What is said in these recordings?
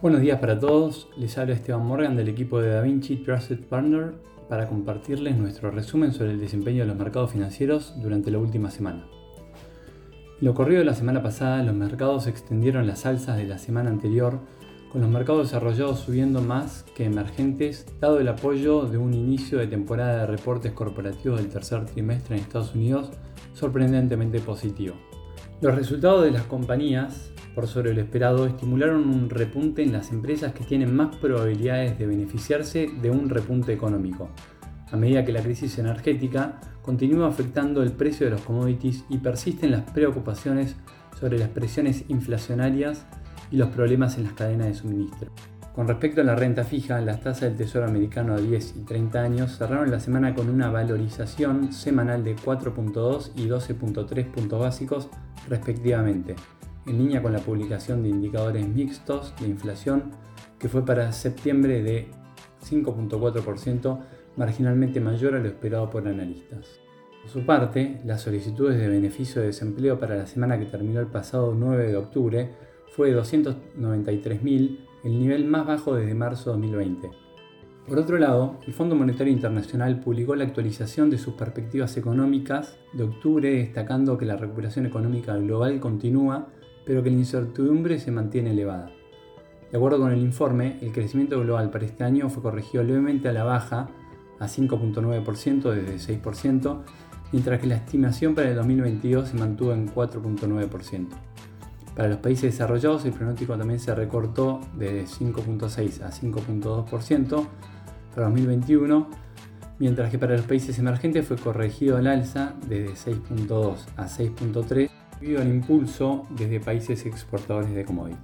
Buenos días para todos, les habla Esteban Morgan del equipo de DaVinci Trusted Partner para compartirles nuestro resumen sobre el desempeño de los mercados financieros durante la última semana. Lo corrido de la semana pasada, los mercados extendieron las alzas de la semana anterior, con los mercados desarrollados subiendo más que emergentes, dado el apoyo de un inicio de temporada de reportes corporativos del tercer trimestre en Estados Unidos sorprendentemente positivo. Los resultados de las compañías por sobre lo esperado, estimularon un repunte en las empresas que tienen más probabilidades de beneficiarse de un repunte económico, a medida que la crisis energética continúa afectando el precio de los commodities y persisten las preocupaciones sobre las presiones inflacionarias y los problemas en las cadenas de suministro. Con respecto a la renta fija, las tasas del Tesoro americano a 10 y 30 años cerraron la semana con una valorización semanal de 4.2 y 12.3 puntos básicos respectivamente, en línea con la publicación de indicadores mixtos de inflación que fue para septiembre de 5.4%, marginalmente mayor a lo esperado por analistas. Por su parte, las solicitudes de beneficio de desempleo para la semana que terminó el pasado 9 de octubre fue de 293.000, el nivel más bajo desde marzo de 2020. Por otro lado, el Fondo Monetario Internacional publicó la actualización de sus perspectivas económicas de octubre, destacando que la recuperación económica global continúa pero que la incertidumbre se mantiene elevada. De acuerdo con el informe, el crecimiento global para este año fue corregido levemente a la baja a 5.9% desde 6%, mientras que la estimación para el 2022 se mantuvo en 4.9%. Para los países desarrollados el pronóstico también se recortó desde 5.6 a 5.2% para 2021, mientras que para los países emergentes fue corregido al alza desde 6.2 a 6.3 debido al impulso desde países exportadores de commodities.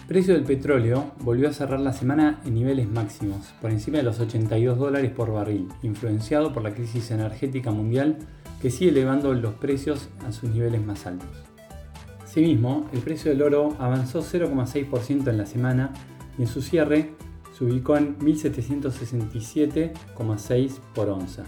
El precio del petróleo volvió a cerrar la semana en niveles máximos, por encima de los 82 dólares por barril, influenciado por la crisis energética mundial que sigue elevando los precios a sus niveles más altos. Asimismo, el precio del oro avanzó 0,6% en la semana y en su cierre se ubicó en 1767,6 por onza.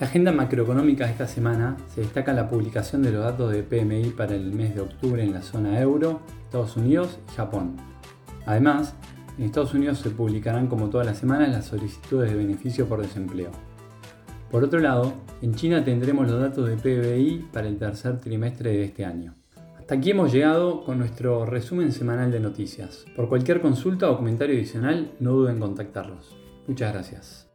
La agenda macroeconómica de esta semana se destaca la publicación de los datos de PMI para el mes de octubre en la zona euro, Estados Unidos y Japón. Además, en Estados Unidos se publicarán como todas las semanas las solicitudes de beneficio por desempleo. Por otro lado, en China tendremos los datos de PBI para el tercer trimestre de este año. Hasta aquí hemos llegado con nuestro resumen semanal de noticias. Por cualquier consulta o comentario adicional, no duden en contactarlos. Muchas gracias.